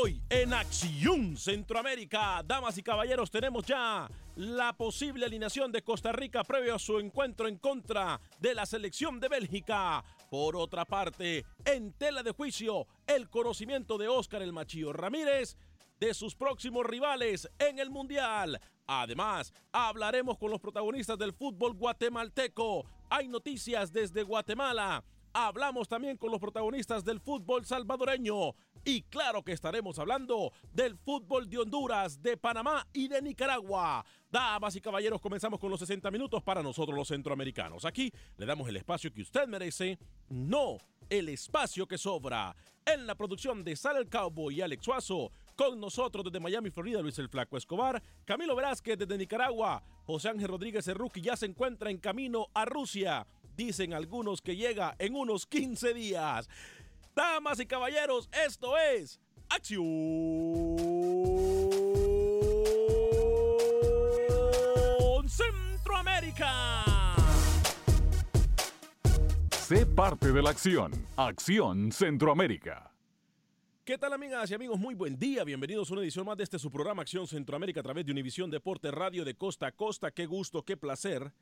Hoy en Acción Centroamérica, damas y caballeros, tenemos ya la posible alineación de Costa Rica previo a su encuentro en contra de la selección de Bélgica. Por otra parte, en tela de juicio, el conocimiento de Óscar el Machillo Ramírez de sus próximos rivales en el Mundial. Además, hablaremos con los protagonistas del fútbol guatemalteco. Hay noticias desde Guatemala. Hablamos también con los protagonistas del fútbol salvadoreño. Y claro que estaremos hablando del fútbol de Honduras, de Panamá y de Nicaragua. Damas y caballeros, comenzamos con los 60 minutos para nosotros los centroamericanos. Aquí le damos el espacio que usted merece, no el espacio que sobra. En la producción de Sal el Cowboy y Alex Suazo, con nosotros desde Miami, Florida, Luis el Flaco Escobar, Camilo Velázquez desde Nicaragua, José Ángel Rodríguez Cerruqui ya se encuentra en camino a Rusia. Dicen algunos que llega en unos 15 días. Damas y caballeros, esto es Acción Centroamérica. Sé parte de la acción. Acción Centroamérica. ¿Qué tal amigas y amigos? Muy buen día. Bienvenidos a una edición más de este su programa Acción Centroamérica a través de Univisión Deporte Radio de Costa a Costa. Qué gusto, qué placer,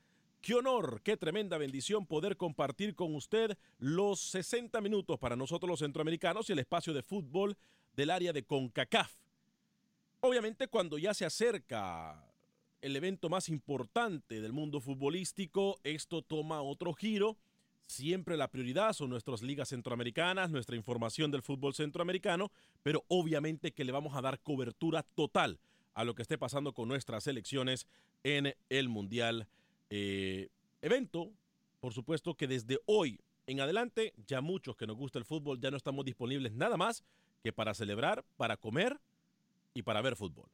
qué honor, qué tremenda bendición poder compartir con usted los 60 minutos para nosotros los centroamericanos y el espacio de fútbol del área de CONCACAF. Obviamente cuando ya se acerca el evento más importante del mundo futbolístico, esto toma otro giro Siempre la prioridad son nuestras ligas centroamericanas, nuestra información del fútbol centroamericano, pero obviamente que le vamos a dar cobertura total a lo que esté pasando con nuestras elecciones en el Mundial eh, Evento. Por supuesto que desde hoy en adelante, ya muchos que nos gusta el fútbol ya no estamos disponibles nada más que para celebrar, para comer y para ver fútbol.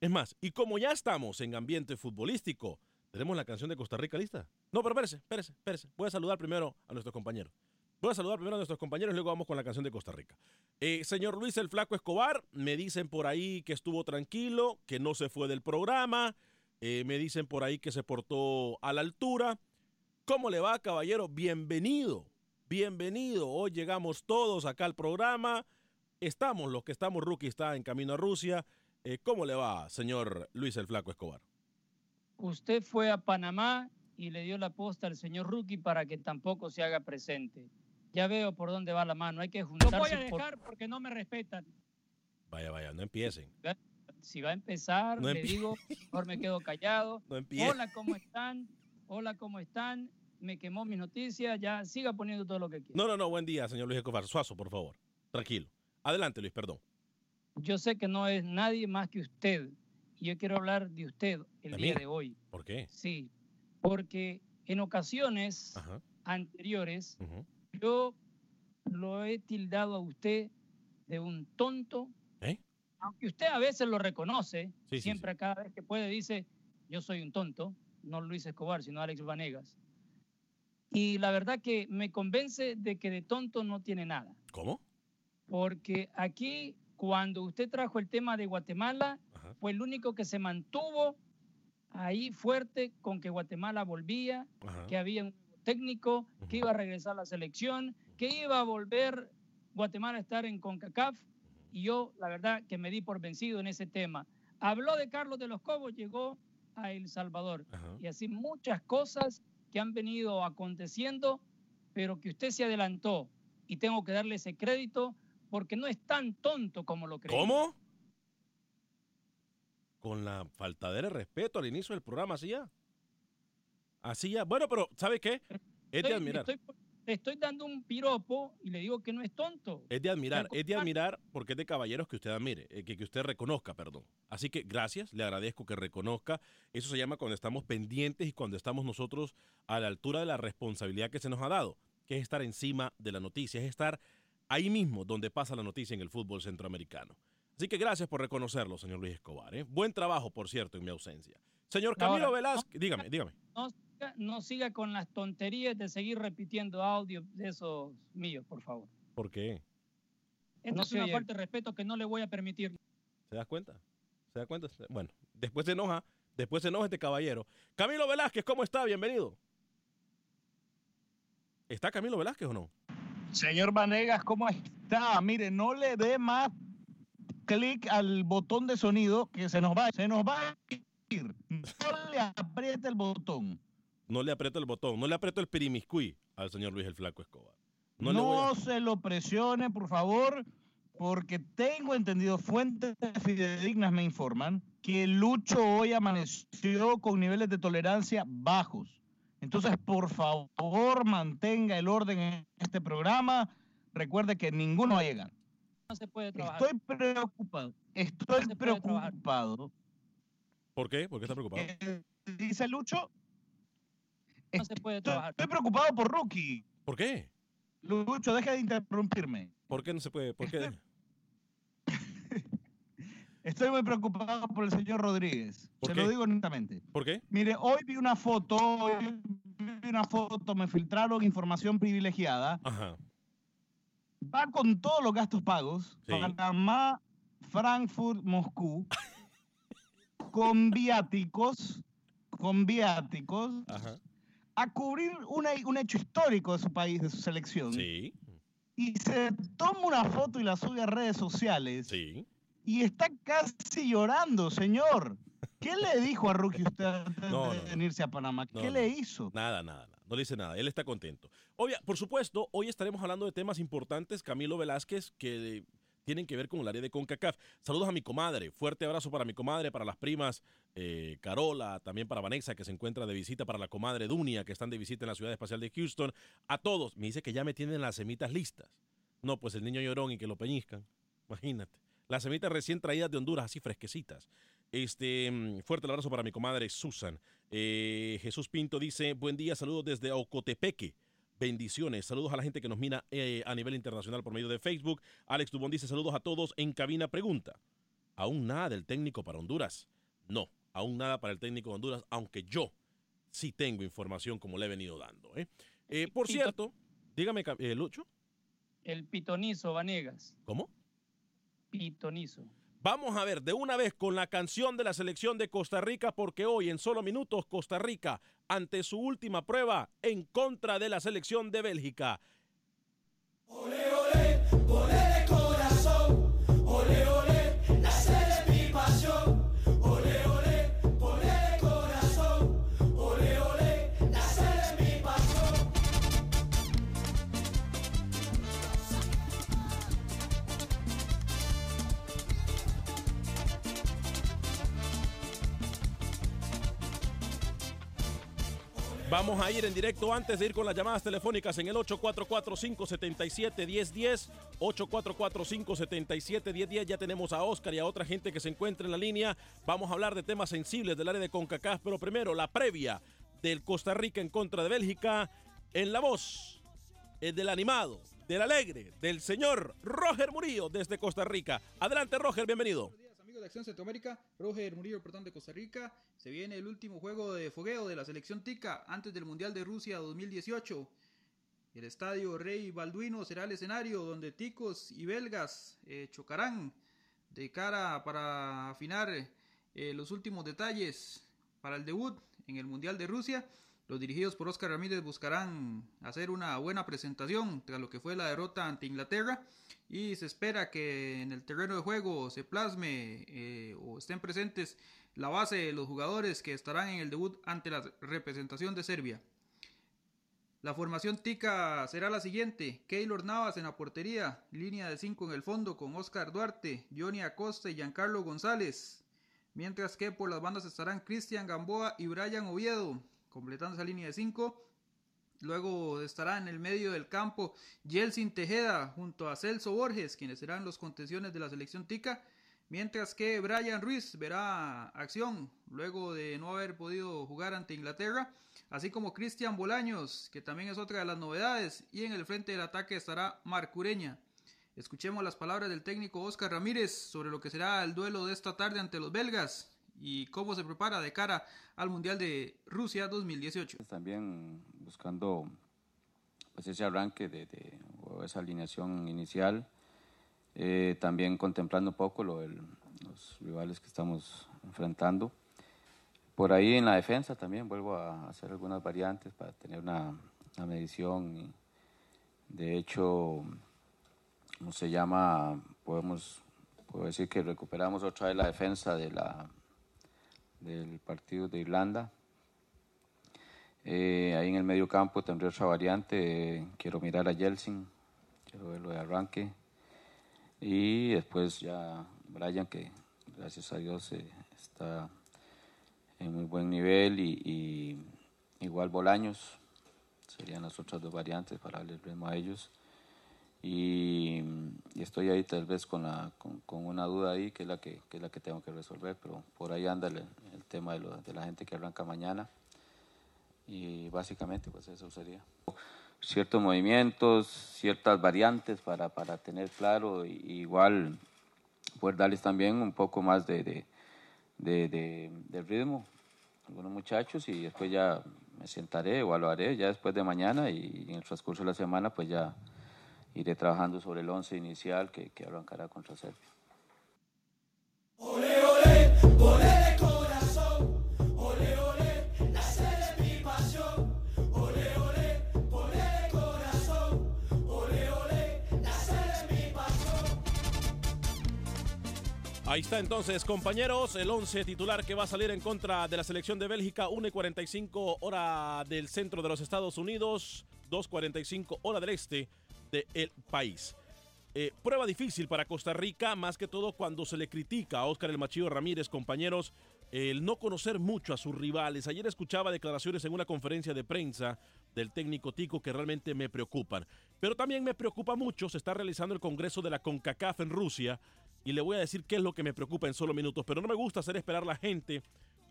Es más, y como ya estamos en ambiente futbolístico, tenemos la canción de Costa Rica lista. No, pero espérese, espérese, espérese. Voy a saludar primero a nuestros compañeros. Voy a saludar primero a nuestros compañeros y luego vamos con la canción de Costa Rica. Eh, señor Luis el Flaco Escobar, me dicen por ahí que estuvo tranquilo, que no se fue del programa. Eh, me dicen por ahí que se portó a la altura. ¿Cómo le va, caballero? Bienvenido, bienvenido. Hoy llegamos todos acá al programa. Estamos, los que estamos, Rookie está en camino a Rusia. Eh, ¿Cómo le va, señor Luis el Flaco Escobar? Usted fue a Panamá y le dio la posta al señor Rookie para que tampoco se haga presente. Ya veo por dónde va la mano. Hay que juntarse. No voy a dejar porque no me respetan. Vaya, vaya, no empiecen. Si va a empezar, le digo, mejor me quedo callado. No Hola, ¿cómo están? Hola, ¿cómo están? Me quemó mis noticias, ya siga poniendo todo lo que quiera. No, no, no, buen día, señor Luis Escobar. Suazo, por favor. Tranquilo. Adelante, Luis, perdón. Yo sé que no es nadie más que usted. Y yo quiero hablar de usted el día de hoy. ¿Por qué? Sí, porque en ocasiones anteriores yo lo he tildado a usted de un tonto, ¿Eh? Aunque usted a veces lo reconoce, siempre cada vez que puede dice, yo soy un tonto, no Luis Escobar, sino Alex Vanegas. Y la verdad que me convence de que de tonto no tiene nada. ¿Cómo? Porque aquí, cuando usted trajo el tema de Guatemala, fue el único que se mantuvo ahí fuerte con que Guatemala volvía, que había un técnico, que iba a regresar a la selección, que iba a volver Guatemala a estar en CONCACAF. Y yo, la verdad, que me di por vencido en ese tema. Habló de Carlos de los Cobos, llegó a El Salvador. Y así muchas cosas que han venido aconteciendo, pero que usted se adelantó. Y tengo que darle ese crédito porque no es tan tonto como lo creo. ¿Cómo? con la faltadera de respeto al inicio del programa, así ya. Así ya. Bueno, pero ¿sabe qué? Es de admirar. Le estoy dando un piropo y le digo que no es tonto. Es de admirar, es de admirar porque es de caballeros que usted admire, eh, que, que usted reconozca, perdón. Así que gracias, le agradezco que reconozca. Eso se llama cuando estamos pendientes y cuando estamos nosotros a la altura de la responsabilidad que se nos ha dado, que es estar encima de la noticia, es estar ahí mismo donde pasa la noticia en el fútbol centroamericano. Así que gracias por reconocerlo, señor Luis Escobar. ¿eh? Buen trabajo, por cierto, en mi ausencia. Señor Camilo Velázquez, dígame, dígame. No, siga con las tonterías de seguir repitiendo audio de esos míos, por favor. ¿Por qué? Esto es una falta de respeto que no le voy a permitir. ¿Se da cuenta? ¿Se da cuenta? Bueno, después se enoja, después se enoja este caballero. Camilo Velázquez, ¿cómo está? Bienvenido. ¿Está Camilo Velázquez o no? Señor Vanegas, ¿cómo está? Mire, no le dé más clic al botón de sonido que se nos va, se nos va a ir. No le apriete el botón. No le aprieto el botón, no le aprieto el pirimiscuí al señor Luis el Flaco Escobar. No, No, se lo presione, por favor, porque tengo entendido, fuentes fidedignas me informan, que Lucho hoy amaneció con niveles de tolerancia bajos. Entonces, por favor, mantenga el orden en este programa. Recuerde que ninguno va a llegar. No se puede trabajar. Estoy preocupado. Estoy No trabajar. preocupado. ¿Por qué? ¿Por qué está preocupado? Eh, dice Lucho. No se puede Estoy, trabajar. estoy preocupado por Rookie. ¿Por qué? Lucho, deja de interrumpirme. ¿Por qué no se puede? ¿Por qué? Estoy muy preocupado por el señor Rodríguez. ¿Por Se qué? lo digo honestamente. ¿Por qué? Mire, hoy vi una foto, hoy vi una foto, me filtraron información privilegiada. Ajá. Va con todos los gastos pagos. Sí. Panamá, Frankfurt, Moscú. con viáticos, con viáticos, Ajá. A cubrir una- un hecho histórico de su país, de su selección. Sí, Y se toma una foto y la sube a redes sociales. sí. Y está casi llorando, señor. ¿Qué le dijo a Rookie usted antes No, de no, no. venirse a Panamá? ¿Qué le hizo? Nada, nada, nada. No le dice nada. Él está contento. Obvia, por supuesto, hoy estaremos hablando de temas importantes, Camilo Velázquez, que tienen que ver con el área de CONCACAF. Saludos a mi comadre. Fuerte abrazo para mi comadre, para las primas eh, Carola, también para Vanessa, que se encuentra de visita, para la comadre Dunia, que están de visita en la Ciudad Espacial de Houston. A todos. Me dice que ya me tienen las semitas listas. No, pues el niño llorón y que lo peñizcan. Imagínate. Las semitas recién traídas de Honduras, así fresquecitas. Este, mm, fuerte abrazo para mi comadre Susan. Eh, Jesús Pinto dice, buen día, saludos desde Ocotepeque. Bendiciones, saludos a la gente que nos mira eh, a nivel internacional por medio de Facebook. Alex Dubón dice, saludos a todos. En cabina pregunta, ¿aún nada del técnico para Honduras? No, aún nada para el técnico de Honduras, aunque yo sí tengo información como le he venido dando. ¿eh? Eh, por Pito- cierto, dígame, eh, Lucho, El pitonizo, Vanegas. ¿cómo? Pitonizo. Vamos a ver de una vez con la canción de la selección de Costa Rica, porque hoy en solo minutos Costa Rica, ante su última prueba en contra de la selección de Bélgica. Vamos a ir en directo antes de ir con las llamadas telefónicas en el 844-577-1010. 844-577-1010. Ya tenemos a Oscar y a otra gente que se encuentra en la línea. Vamos a hablar de temas sensibles del área de CONCACAF, pero primero la previa del Costa Rica en contra de Bélgica en la voz eh, del animado, del alegre, del señor Roger Murillo desde Costa Rica. Adelante Roger, bienvenido. Amigos de Acción Centroamérica, Roger Murillo, reportando de Costa Rica. Se viene el último juego de fogueo de la selección tica antes del Mundial de Rusia 2018. El estadio Rey Balduino será el escenario donde ticos y belgas eh, chocarán de cara para afinar eh, los últimos detalles para el debut en el Mundial de Rusia. Los dirigidos por Oscar Ramírez buscarán hacer una buena presentación tras lo que fue la derrota ante Inglaterra y se espera que en el terreno de juego se plasme eh, o estén presentes la base de los jugadores que estarán en el debut ante la representación de Serbia. La formación tica será la siguiente: Keylor Navas en la portería, línea de 5 en el fondo con Oscar Duarte, Johnny Acosta y Giancarlo González. Mientras que por las bandas estarán Cristian Gamboa y Brian Oviedo, completando esa línea de 5. Luego estará en el medio del campo Yeltsin Tejeda junto a Celso Borges, quienes serán los contenciones de la selección tica. Mientras que Brian Ruiz verá acción luego de no haber podido jugar ante Inglaterra. Así como Cristian Bolaños, que también es otra de las novedades. Y en el frente del ataque estará Marcureña. Escuchemos las palabras del técnico Oscar Ramírez sobre lo que será el duelo de esta tarde ante los belgas y cómo se prepara de cara al Mundial de Rusia 2018. También buscando pues ese arranque de, de- o esa alineación inicial, eh, también contemplando un poco lo del- los rivales que estamos enfrentando. Por ahí en la defensa también vuelvo a hacer algunas variantes para tener una, una medición. de hecho, ¿cómo se llama? Podemos puedo decir que recuperamos otra vez la defensa de la, del partido de Irlanda. Eh, ahí en el medio campo tendré otra variante. quiero mirar a Jelsin, quiero verlo de arranque. Y después ya Brian, que gracias a Dios eh, está en muy buen nivel. Y, igual Bolaños, serían las otras dos variantes para darle el ritmo a ellos. Y, estoy ahí tal vez con, la, con, una duda ahí, que es, la que, que, es la que tengo que resolver, pero por ahí anda el tema de, lo, de la gente que arranca mañana y básicamente pues eso sería. Ciertos movimientos, ciertas variantes para, para tener claro y, igual poder darles también un poco más de, de, de, de, ritmo algunos muchachos y después ya me sentaré haré ya después de mañana y en el transcurso de la semana pues ya iré trabajando sobre el once inicial que, que arrancará contra Serbia. Ahí está entonces, compañeros, el 11 titular que va a salir en contra de la selección de Bélgica, 1.45 hora del centro de los Estados Unidos, 2.45 hora del este del país. Eh, prueba difícil para Costa Rica, más que todo cuando se le critica a Óscar El Machillo Ramírez, compañeros, el no conocer mucho a sus rivales. Ayer escuchaba declaraciones en una conferencia de prensa del técnico Tico que realmente me preocupan. Pero también me preocupa mucho, se está realizando el Congreso de la CONCACAF en Rusia y le voy a decir qué es lo que me preocupa en solo minutos, pero no me gusta hacer esperar a la gente.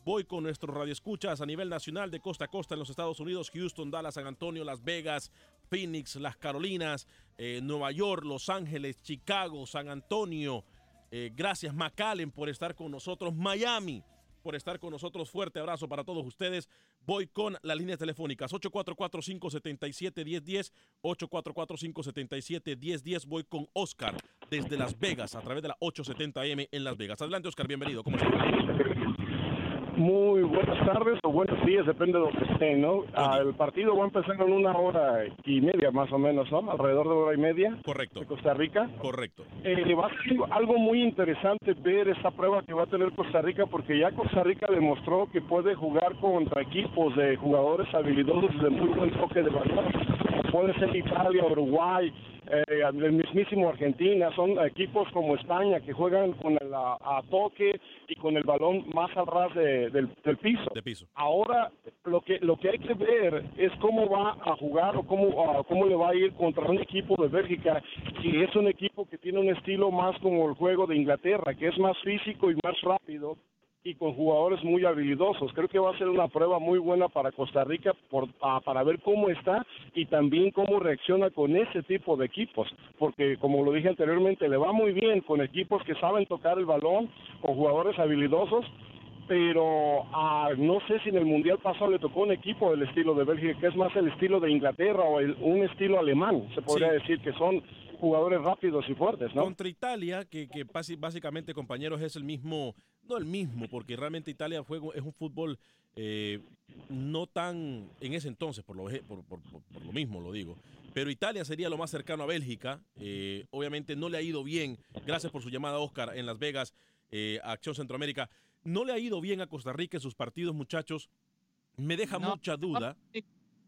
Voy con nuestros radioescuchas a nivel nacional de costa a costa en los Estados Unidos, Houston, Dallas, San Antonio, Las Vegas, Phoenix, Las Carolinas, eh, Nueva York, Los Ángeles, Chicago, San Antonio. Eh, gracias McAllen por estar con nosotros. Miami por estar con nosotros. Fuerte abrazo para todos ustedes. Voy con las líneas telefónicas 844-577-1010, 844-577-1010. Voy con Oscar desde Las Vegas a través de la 870M en Las Vegas. Adelante, Oscar, bienvenido. ¿Cómo estás? Muy buenas tardes o buenos días, depende de que estén, ¿no? Ah, el partido va a empezar en una hora y media más o menos, ¿no? Alrededor de una hora y media. Correcto. De Costa Rica. Correcto. Eh, va a ser algo muy interesante ver esta prueba que va a tener Costa Rica porque ya Costa Rica demostró que puede jugar contra equipos de jugadores habilidosos de muy buen toque de balón. Puede ser Italia, Uruguay, eh, el mismísimo Argentina, son equipos como España que juegan con el a, toque y con el balón más al ras del, piso. De piso. Ahora lo que lo que hay que ver es cómo va a jugar o cómo cómo le va a ir contra un equipo de Bélgica que es un equipo que tiene un estilo más como el juego de Inglaterra, que es más físico y más rápido y con jugadores muy habilidosos. Creo que va a ser una prueba muy buena para Costa Rica por, para ver cómo está y también cómo reacciona con ese tipo de equipos, porque como lo dije anteriormente, le va muy bien con equipos que saben tocar el balón, con jugadores habilidosos, pero ah, no sé si en el Mundial pasado le tocó un equipo del estilo de Bélgica, que es más el estilo de Inglaterra o un estilo alemán, se podría decir que son jugadores rápidos y fuertes, ¿no? Contra Italia, que, que básicamente, compañeros, es el mismo, no el mismo, porque realmente Italia juego, es un fútbol eh, no tan, en ese entonces, por lo, por, por, lo mismo lo digo, pero Italia sería lo más cercano a Bélgica. Eh, obviamente no le ha ido bien, gracias por su llamada, Oscar, en Las Vegas, eh, Acción Centroamérica. No le ha ido bien a Costa Rica en sus partidos, muchachos. Me deja mucha duda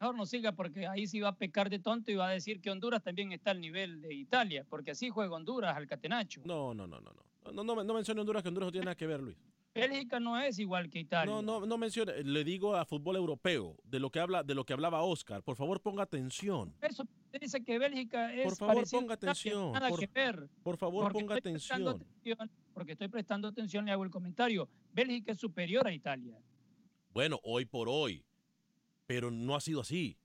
mejor no siga porque ahí sí va a pecar de tonto y va a decir que Honduras también está al nivel de Italia, porque así juega Honduras al catenacho. No, no, no, no. No, no, no, mencione Honduras, que Honduras no tiene nada que ver, Luis. Bélgica no es igual que Italia. No, no, no mencione, le digo a fútbol europeo, de lo que habla, de lo que hablaba Oscar. Por favor, ponga atención. Eso dice que Bélgica es Por favor, ponga atención. Nada que ver. Por favor, ponga atención. atención. Porque estoy prestando atención, le hago el comentario. Bélgica es superior a Italia. Bueno, hoy por hoy. Pero no ha sido así.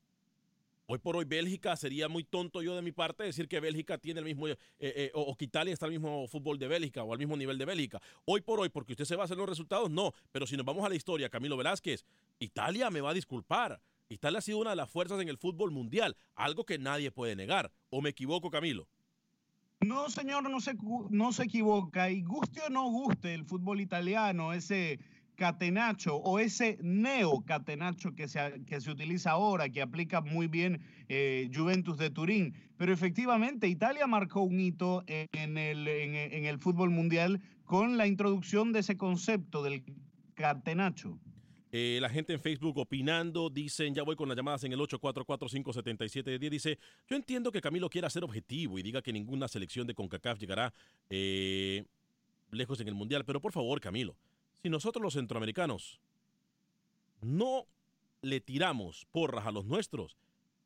Hoy por hoy Bélgica sería muy tonto yo de mi parte decir que Bélgica tiene el mismo, eh, eh, o, que Italia está al mismo fútbol de Bélgica o al mismo nivel de Bélgica. Hoy por hoy, porque usted se va a hacer los resultados, no. Pero si nos vamos a la historia, Camilo Velázquez, Italia me va a disculpar. Italia ha sido una de las fuerzas en el fútbol mundial, algo que nadie puede negar. ¿O me equivoco, Camilo? No, señor, no se, no se equivoca. Y guste o no guste el fútbol italiano, ese catenacho o ese neocatenacho que se, que se utiliza ahora, que aplica muy bien eh, Juventus de Turín. Pero efectivamente, Italia marcó un hito en el, en el fútbol mundial con la introducción de ese concepto del catenacho. Eh, la gente en Facebook opinando, dicen, ya voy con las llamadas en el 844-577-10, dice, yo entiendo que Camilo quiera ser objetivo y diga que ninguna selección de CONCACAF llegará eh, lejos en el Mundial, pero por favor, Camilo, si nosotros los centroamericanos no le tiramos porras a los nuestros,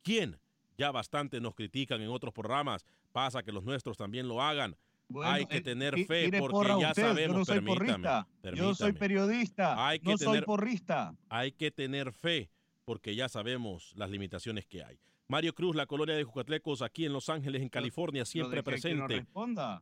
¿quién? Ya bastante nos critican en otros programas, pasa que los nuestros también lo hagan hay que tener fe porque ya sabemos, yo soy permítame, Yo soy periodista, hay que no soy porrista. Hay que tener fe porque ya sabemos las limitaciones que hay. Mario Cruz, la colonia de Jucatlecos, aquí en Los Ángeles, en California, siempre presente.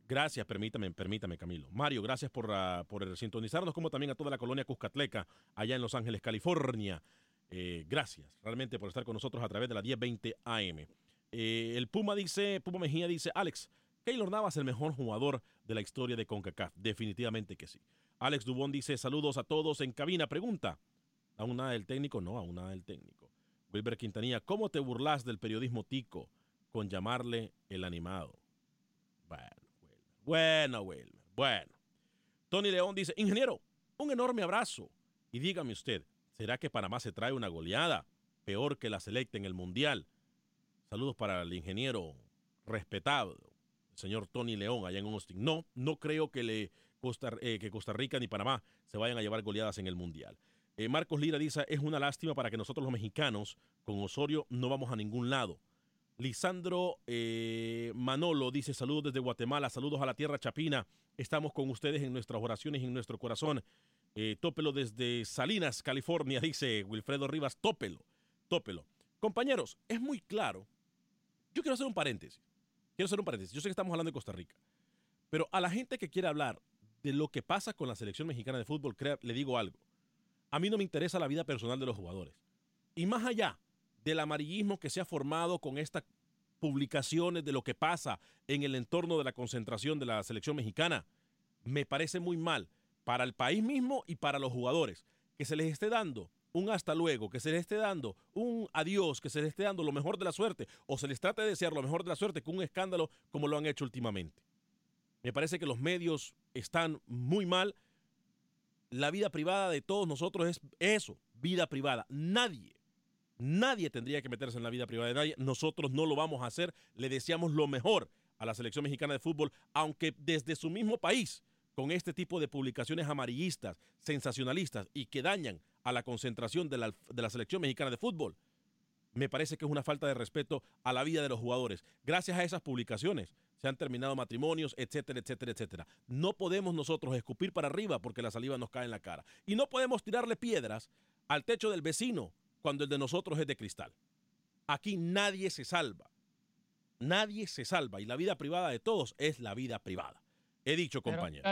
gracias, permítame, permítame, Camilo. Mario, gracias por, uh, por sintonizarnos, como también a toda la colonia Cuscatleca, allá en Los Ángeles, California. Eh, gracias realmente por estar con nosotros a través de la 1020 AM. Eh, el Puma dice, Puma Mejía dice, Alex, Keylor Navas el mejor jugador de la historia de CONCACAF. Definitivamente que sí. Alex Dubón dice saludos a todos en cabina. Pregunta. ¿Aún nada del técnico? No, aún nada del técnico. Wilber Quintanilla, ¿cómo te burlas del periodismo tico con llamarle el animado? Bueno, Wilber. Bueno. Bueno. Tony León dice, ingeniero, un enorme abrazo. Y dígame usted, ¿será que Panamá se trae una goleada peor que la selecta en el Mundial? Saludos para el ingeniero respetado señor Tony León allá en Austin. No, no creo que, le Costa, eh, que Costa Rica ni Panamá se vayan a llevar goleadas en el Mundial. Eh, Marcos Lira dice, es una lástima para que nosotros los mexicanos con Osorio no vamos a ningún lado. Lisandro eh, Manolo dice, saludos desde Guatemala, saludos a la tierra chapina, estamos con ustedes en nuestras oraciones y en nuestro corazón. tópelo desde Salinas, California, dice Wilfredo Rivas, tópelo, tópelo. Compañeros, es muy claro. Yo quiero hacer un paréntesis. Quiero hacer un paréntesis. Yo sé que estamos hablando de Costa Rica, pero a la gente que quiere hablar de lo que pasa con la selección mexicana de fútbol, le digo algo. A mí no me interesa la vida personal de los jugadores. Y más allá del amarillismo que se ha formado con estas publicaciones de lo que pasa en el entorno de la concentración de la selección mexicana, me parece muy mal para el país mismo y para los jugadores que se les esté dando un hasta luego, que se les esté dando un adiós, que se les esté dando lo mejor de la suerte, o se les trate de desear lo mejor de la suerte con un escándalo como lo han hecho últimamente. Me parece que los medios están muy mal. La vida privada de todos nosotros es eso, vida privada. Nadie, nadie tendría que meterse en la vida privada de nadie. Nosotros no lo vamos a hacer. Le deseamos lo mejor a la selección mexicana de fútbol, aunque desde su mismo país, con este tipo de publicaciones amarillistas, sensacionalistas y que dañan a la concentración de la, selección mexicana de fútbol. Me parece que es una falta de respeto a la vida de los jugadores. Gracias a esas publicaciones se han terminado matrimonios, etcétera, etcétera, etcétera. No podemos nosotros escupir para arriba porque la saliva nos cae en la cara. Y no podemos tirarle piedras al techo del vecino cuando el de nosotros es de cristal. Aquí nadie se salva. Nadie se salva y la vida privada de todos es la vida privada. He dicho, compañero.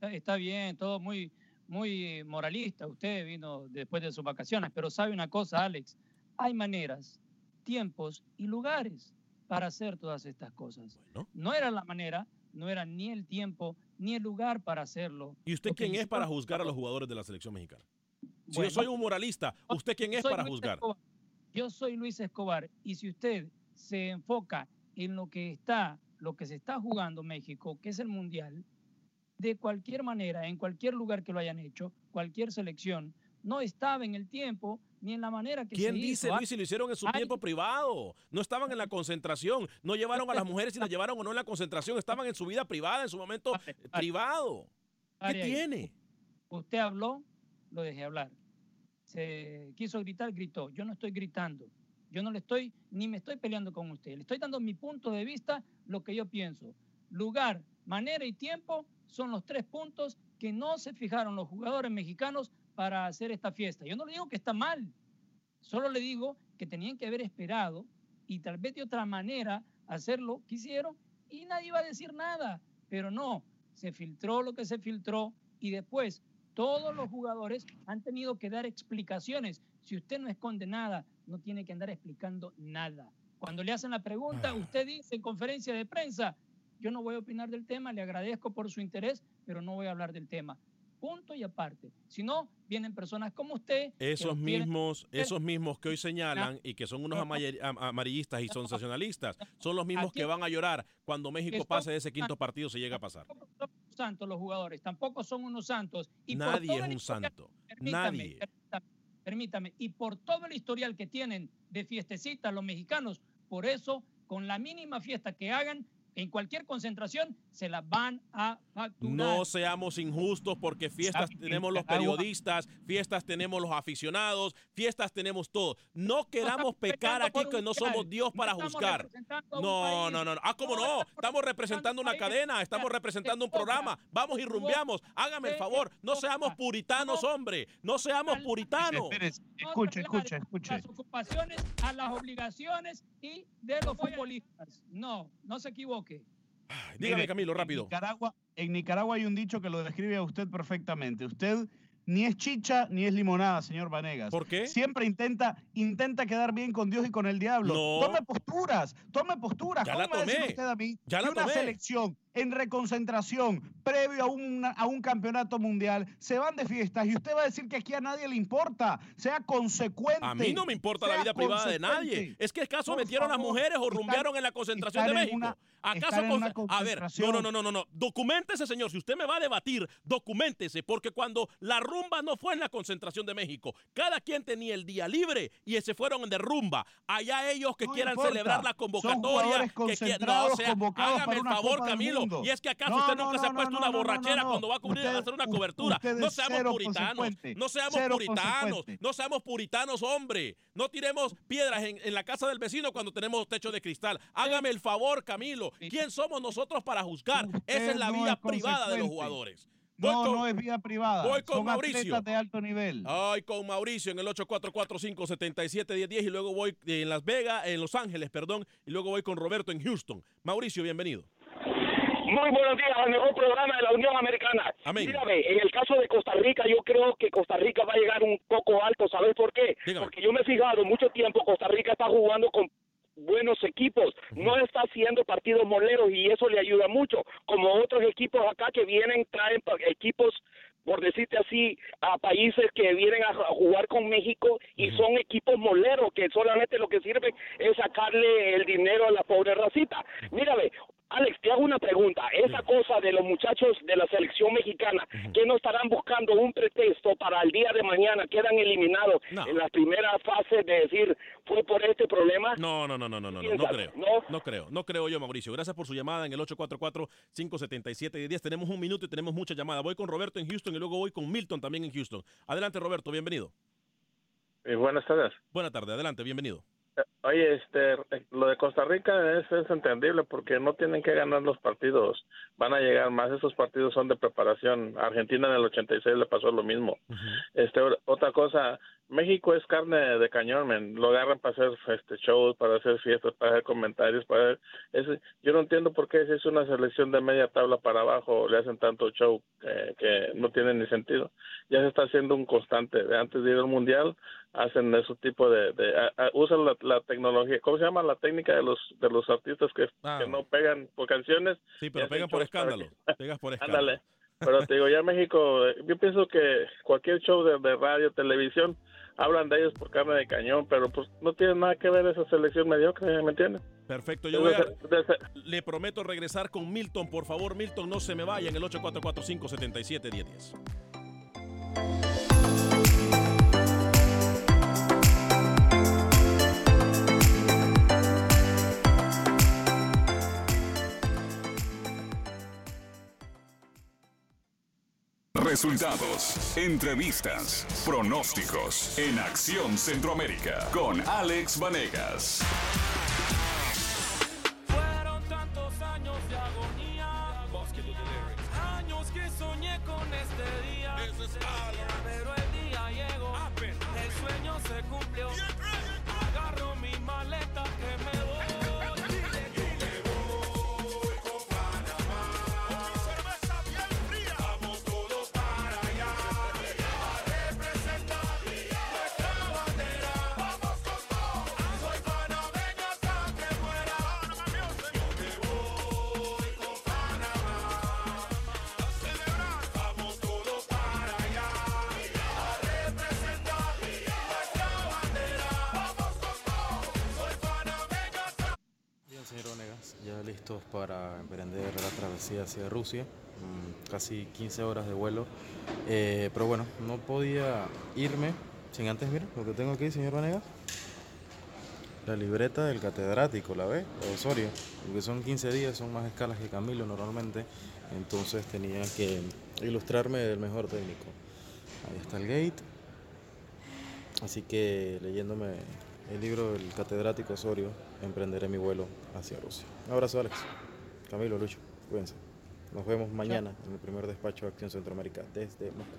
Está bien, todo muy, muy moralista, usted vino después de sus vacaciones, pero sabe una cosa, Alex, hay maneras, tiempos y lugares para hacer todas estas cosas. No era la manera, no era ni el tiempo ni el lugar para hacerlo. ¿Y usted quién es para juzgar a los jugadores de la selección mexicana? Si yo soy un moralista, ¿usted quién es para juzgar? Yo soy Luis Escobar y si usted se enfoca en lo que está, lo que se está jugando México, que es el Mundial, de cualquier manera, en cualquier lugar que lo hayan hecho, cualquier selección, no estaba en el tiempo ni en la manera que ¿Quién dice, Luis, si lo hicieron en su tiempo privado? No estaban en la concentración, no llevaron a las mujeres si las llevaron o no en la concentración, estaban en su vida privada, en su momento privado. ¿Qué tiene? Usted habló, lo dejé hablar. Se quiso gritar, gritó. Yo no estoy gritando. Yo no le estoy, ni me estoy peleando con usted. Le estoy dando mi punto de vista, lo que yo pienso. Lugar, manera y tiempo son los tres puntos que no se fijaron los jugadores mexicanos para hacer esta fiesta. Yo no le digo que está mal, solo le digo que tenían que haber esperado y tal vez de otra manera hacerlo quisieron y nadie iba a decir nada, pero no, se filtró lo que se filtró y después todos los jugadores han tenido que dar explicaciones. Si usted no esconde nada, no tiene que andar explicando nada. Cuando le hacen la pregunta, usted dice en conferencia de prensa, yo no voy a opinar del tema, le agradezco por su interés, pero no voy a hablar del tema. Punto y aparte. Si no, vienen personas como usted. Esos mismos, esos mismos que hoy señalan y que son unos amarillistas y sensacionalistas, son los mismos que van a llorar cuando México pase de ese quinto partido se llega a pasar. Son santos los jugadores, tampoco son unos santos. Y Nadie es un santo. Nadie. permítame, y por todo el historial que tienen de fiestecitas los mexicanos, por eso, con la mínima fiesta que hagan, en cualquier concentración se la van a facturar. No seamos injustos porque fiestas tenemos los periodistas, fiestas tenemos los aficionados, fiestas tenemos todo. No queramos pecar aquí que no somos Dios para juzgar. No, no, no, no. Ah, ¿cómo no? Estamos representando una cadena, estamos representando un programa. Vamos y rumbeamos. Hágame el favor, no seamos puritanos, hombre. No seamos puritanos. Escuche, escuche, escuche. Las ocupaciones a las obligaciones y de los futbolistas. No, no se equivoque. Dígame, Camilo, rápido. En Nicaragua, en Nicaragua hay un dicho que lo describe a usted perfectamente. Usted ni es chicha ni es limonada, señor Vanegas. ¿Por qué? Siempre intenta, intenta quedar bien con Dios y con el diablo. Tome posturas, tome posturas. Ya la tomé. usted a mí ya la una selección en reconcentración previo a, a un campeonato mundial, se van de fiestas y usted va a decir que aquí a nadie le importa. Sea consecuente. A mí no me importa la vida privada de nadie. Es que acaso metieron a las mujeres o rumbearon en la concentración de México. ¿Acaso A ver, no, no, no, no, no. Documentese, señor. Si usted me va a debatir, documentese, porque cuando la rumba no fue en la concentración de México, cada quien tenía el día libre y se fueron de rumba. Allá ellos que quieran celebrar la convocatoria, que quieran, no, sea, hágame el favor, Camilo. Y es que acaso usted nunca se ha puesto una borrachera cuando va a cubrir a hacer una cobertura. No seamos puritanos, no seamos puritanos, no seamos puritanos, hombre. No tiremos piedras en, en, la casa del vecino cuando tenemos techo de cristal. Hágame el favor, Camilo. ¿Quién somos nosotros para juzgar? Esa es la vida privada de los jugadores. no, no es vida privada. Voy con Mauricio. de alto nivel. Ay, con Mauricio en el 844-577-1010 y luego voy en Las Vegas, en Los Ángeles, perdón, y luego voy con Roberto en Houston. Mauricio, bienvenido. Muy buenos días al mejor programa de la Unión Americana. Amén. Mírame, en el caso de Costa Rica, yo creo que Costa Rica va a llegar un poco alto. ¿Sabes por qué? Porque yo me he fijado, mucho tiempo Costa Rica está jugando con buenos equipos, no está haciendo partidos moleros y eso le ayuda mucho, como otros equipos acá que vienen, traen equipos por decirte así, a países que vienen a jugar con México y son equipos moleros que solamente lo que sirven es sacarle el dinero a la pobre racita. Mírame, Alex, te hago una pregunta. Esa cosa de los muchachos de la selección mexicana, que no estarán buscando un pretexto para el día de mañana, quedan eliminados en la primera fase de decir, fue por este problema. No, no, no, no, no, no, no, creo. ¿No? no creo, no creo yo, Mauricio. Gracias por su llamada en el 844-577-10. Tenemos un minuto y tenemos mucha llamada. Voy con Roberto en Houston y luego voy con Milton también en Houston. Adelante, Roberto, bienvenido. Eh, buenas tardes. Buenas tardes, adelante, bienvenido. Oye, este, lo de Costa Rica es, es, entendible porque no tienen que ganar los partidos, van a llegar más, esos partidos son de preparación. Argentina en el 86 le pasó lo mismo. Este, otra cosa, México es carne de cañón, lo agarran para hacer este shows, para hacer fiestas, para hacer comentarios, para ese, yo no entiendo por qué si es una selección de media tabla para abajo le hacen tanto show que no tiene ni sentido. Ya se está haciendo un constante, antes de ir al mundial hacen ese tipo de, usan la, tecnología, ¿cómo se llama? La técnica de los de los artistas que, ah. no pegan por canciones. Sí, pero pegan por escándalo. Pegas por escándalo. Ándale. Pero te digo, ya México, yo pienso que cualquier show de, de radio, televisión, hablan de ellos por carne de cañón, pero pues no tiene nada que ver esa selección mediocre, ¿me entiendes? Perfecto, yo le prometo regresar con Milton, por favor, Milton, no se me vaya en el 8445-771010. Resultados, entrevistas, pronósticos en Acción Centroamérica con Alex Vanegas. Fueron tantos años de agonía, años que soñé con este día, pero el día llegó, el sueño se cumplió. Agarro mi maleta que me listos para emprender la travesía hacia Rusia, mm, casi 15 horas de vuelo. Eh, pero bueno, no podía irme sin antes, mira, lo que tengo aquí, señor Vanegas. La libreta del catedrático, ¿la ve? De Osorio, porque son 15 días, son más escalas que Camilo normalmente, entonces tenía que ilustrarme del mejor técnico. Ahí está el gate, así que leyéndome el libro del catedrático Osorio, emprenderé mi vuelo hacia Rusia. Un abrazo, Alex. Camilo, Lucho, cuídense. Nos vemos mañana en el primer despacho de Acción Centroamérica desde Moscú.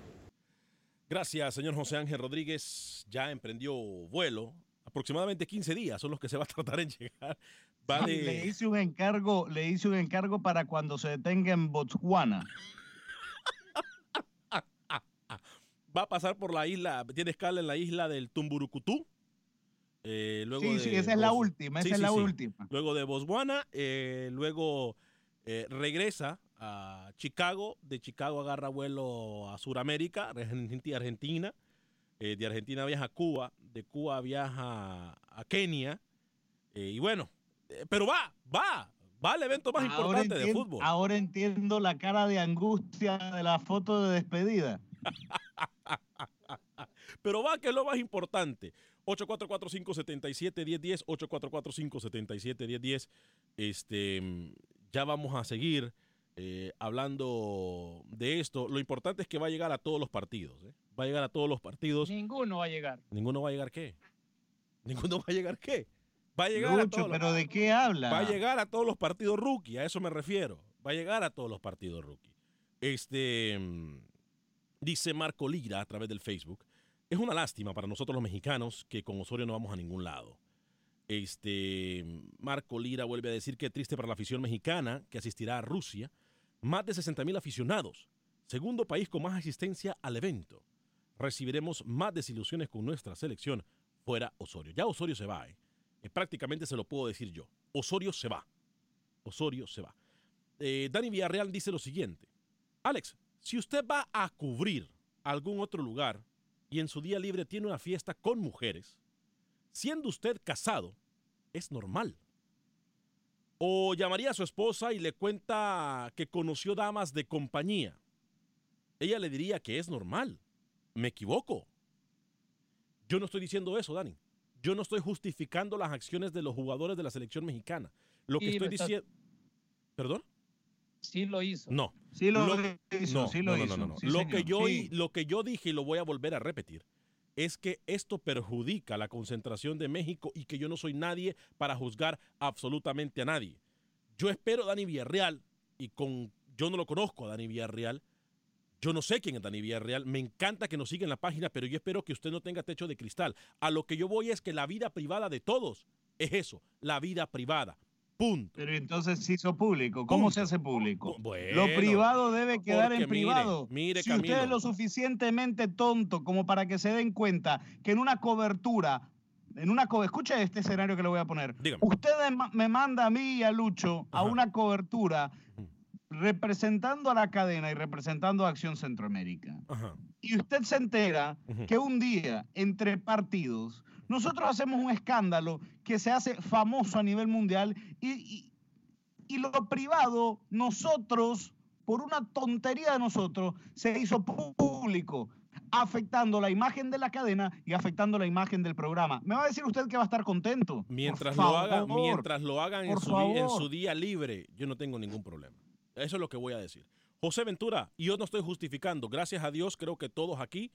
Gracias, señor José Ángel Rodríguez. Ya emprendió vuelo. Aproximadamente 15 días son los que se va a tratar en llegar. Va de- Le hice un encargo, le hice un encargo para cuando se detenga en Botswana. va a pasar por la isla, tiene escala en la isla del Tumburucutú. Eh, luego Sí, de sí, esa es la última, esa Sí, es sí, la sí. última. Luego de Botswana, eh, luego eh, regresa a Chicago, de Chicago agarra vuelo a Sudamérica, Argentina, de Argentina viaja a Cuba, de Cuba viaja a Kenia, y bueno, pero va, va, va al evento más Ahora importante de fútbol. Ahora entiendo la cara de angustia de la foto de despedida. Pero va, que es lo más importante. 844-577-1010, 844-577-1010. Este, ya vamos a seguir eh, hablando de esto. Lo importante es que va a llegar a todos los partidos. ¿eh? Va a llegar a todos los partidos. Ninguno va a llegar. ¿Ninguno va a llegar qué? ¿Ninguno va a llegar qué? Va a llegar a todos los- pero ¿de qué habla? Va a llegar a todos los partidos rookie, a eso me refiero. Va a llegar a todos los partidos rookie. Este, dice Marco Lira a través del Facebook, es una lástima para nosotros los mexicanos que con Osorio no vamos a ningún lado. Este, Marco Lira vuelve a decir que triste para la afición mexicana que asistirá a Rusia. Más de 60 mil aficionados. Segundo país con más asistencia al evento. Recibiremos más desilusiones con nuestra selección fuera Osorio. Ya Osorio se va, ¿eh? Eh, prácticamente se lo puedo decir yo. Osorio se va. Osorio se va. Eh, Dani Villarreal dice lo siguiente. Alex, si usted va a cubrir algún otro lugar y en su día libre tiene una fiesta con mujeres, siendo usted casado, es normal. O llamaría a su esposa y le cuenta que conoció damas de compañía. Ella le diría que es normal. Me equivoco. Yo no estoy diciendo eso, Dani. Yo no estoy justificando las acciones de los jugadores de la selección mexicana. Lo que estoy estás- diciendo... ¿Perdón? Sí lo hizo. No. Sí lo Lo- hizo, no, sí lo no, no, hizo. no, no. sí, lo, que yo, sí. lo que yo dije y lo voy a volver a repetir es que esto perjudica la concentración de México y que yo no soy nadie para juzgar absolutamente a nadie. Yo espero a Dani Villarreal y con yo no lo conozco a Dani Villarreal. Yo no sé quién es Dani Villarreal. Me encanta que nos siga en la página, pero yo espero que usted no tenga techo de cristal. A lo que yo voy es que la vida privada de todos es eso, la vida privada. Punto. Pero entonces se hizo público. ¿Cómo Punto. se hace público? Bueno, lo privado debe quedar en privado. Mire, mire si usted es lo suficientemente tonto como para que se den cuenta que en una cobertura, en una co- escuche este escenario que le voy a poner. Dígame. Usted me manda a mí y a Lucho a una cobertura representando a la cadena y representando a Acción Centroamérica. Ajá. Y usted se entera que un día, entre partidos, nosotros hacemos un escándalo que se hace famoso a nivel mundial y, y- y lo privado, nosotros, por una tontería de nosotros, se hizo público, afectando la imagen de la cadena y afectando la imagen del programa. Me va a decir usted que va a estar contento. Por Mientras lo hagan, mientras lo hagan en su, en su día libre, yo no tengo ningún problema. Eso es lo que voy a decir. José Ventura, y yo no estoy justificando. Gracias a Dios, creo que todos aquí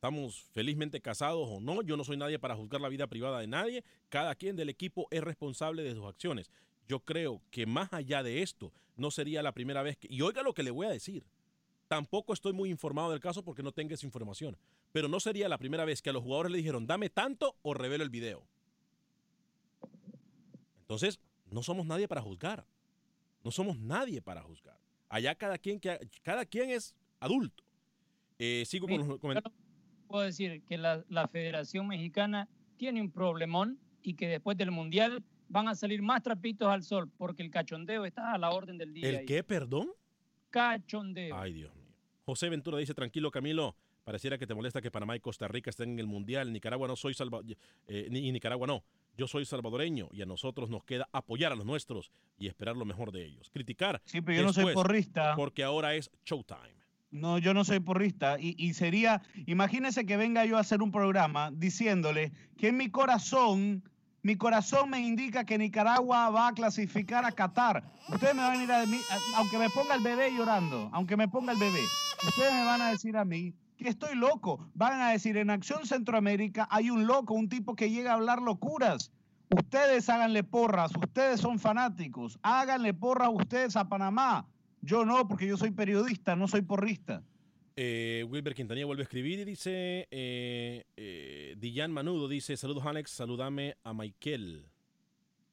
estamos felizmente casados o no. Yo no soy nadie para juzgar la vida privada de nadie. Cada quien del equipo es responsable de sus acciones. Yo creo que más allá de esto, no sería la primera vez que... Y oiga lo que le voy a decir. Tampoco estoy muy informado del caso porque no tengo esa información. Pero no sería la primera vez que a los jugadores le dijeron, dame tanto o revelo el video. Entonces, no somos nadie para juzgar. No somos nadie para juzgar. Allá cada quien, que, cada quien es adulto. Eh, sigo con los comentarios. Puedo decir que la, la Federación Mexicana tiene un problemón y que después del Mundial van a salir más trapitos al sol porque el cachondeo está a la orden del día. ¿El ahí. qué, perdón? Cachondeo. Ay, Dios mío. José Ventura dice, tranquilo Camilo, pareciera que te molesta que Panamá y Costa Rica estén en el Mundial. Nicaragua no soy salva eh, ni, y Nicaragua no. Yo soy salvadoreño y a nosotros nos queda apoyar a los nuestros y esperar lo mejor de ellos. Criticar. Sí, pero yo no soy porrista. Porque ahora es showtime. No, yo no soy porrista. Y, y sería, imagínese que venga yo a hacer un programa diciéndole que en mi corazón, mi corazón me indica que Nicaragua va a clasificar a Qatar. Ustedes me van a venir a, mí, aunque me ponga el bebé llorando, aunque me ponga el bebé, ustedes me van a decir a mí que estoy loco. Van a decir, en Acción Centroamérica hay un loco, un tipo que llega a hablar locuras. Ustedes háganle porras, ustedes son fanáticos, háganle porras ustedes a Panamá. Yo no, porque yo soy periodista, no soy porrista. Eh, Wilber Quintanilla vuelve a escribir y dice, eh, eh, Dillan Manudo dice, saludos Alex, saludame a Michael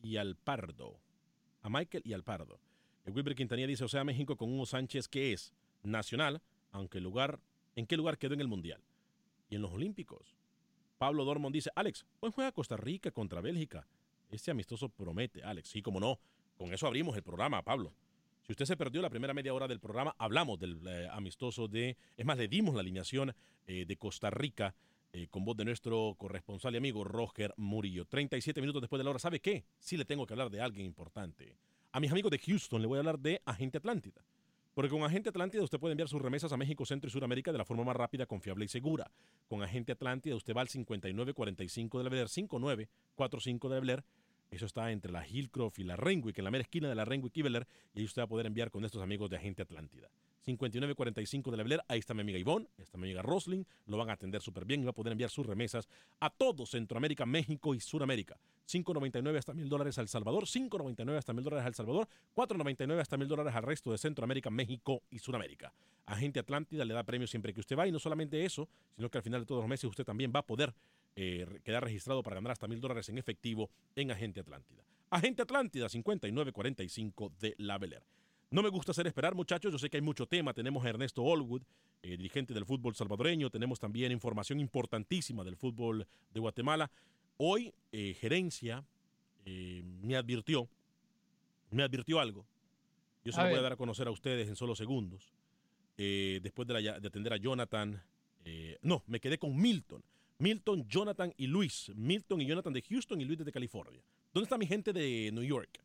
y al Pardo. A Michael y al Pardo. Eh, Wilber Quintanilla dice, o sea, México con Hugo Sánchez, que es nacional, aunque el lugar, ¿en qué lugar quedó en el Mundial? Y en los Olímpicos. Pablo Dormond dice, Alex, hoy juega Costa Rica contra Bélgica. Este amistoso promete, Alex. Sí, como no. Con eso abrimos el programa, Pablo. Si usted se perdió la primera media hora del programa, hablamos del eh, amistoso de... Es más, le dimos la alineación eh, de Costa Rica eh, con voz de nuestro corresponsal y amigo Roger Murillo. 37 minutos después de la hora. ¿Sabe qué? Sí le tengo que hablar de alguien importante. A mis amigos de Houston le voy a hablar de Agente Atlántida. Porque con Agente Atlántida usted puede enviar sus remesas a México, Centro y Sudamérica de la forma más rápida, confiable y segura. Con Agente Atlántida usted va al 5945 de la Beler, 5945 de la Beler. Eso está entre la Hillcroft y la Renwick, en la mera esquina de la Renwick y Beler. Y ahí usted va a poder enviar con estos amigos de Agente Atlántida. 5945 de la Beler, ahí está mi amiga Ivonne, está mi amiga Rosling, lo van a atender súper bien y va a poder enviar sus remesas a todo Centroamérica, México y Sudamérica. 5.99 hasta mil dólares al Salvador, 5.99 hasta mil dólares al Salvador, 4.99 hasta mil dólares al resto de Centroamérica, México y Sudamérica. Agente Atlántida le da premios siempre que usted va y no solamente eso, sino que al final de todos los meses usted también va a poder eh, quedar registrado para ganar hasta mil dólares en efectivo en Agente Atlántida. Agente Atlántida 5945 de La Beler. No me gusta hacer esperar, muchachos. Yo sé que hay mucho tema. Tenemos a Ernesto Allwood, eh, dirigente del fútbol salvadoreño. Tenemos también información importantísima del fútbol de Guatemala. Hoy, eh, gerencia eh, me advirtió, me advirtió algo. Yo se A lo voy a dar a conocer a ustedes en solo segundos. Eh, después de, la de atender a Jonathan, no, me quedé con Milton. Milton, Jonathan y Luis. Milton y Jonathan de Houston y Luis desde California. ¿Dónde está mi gente de New York?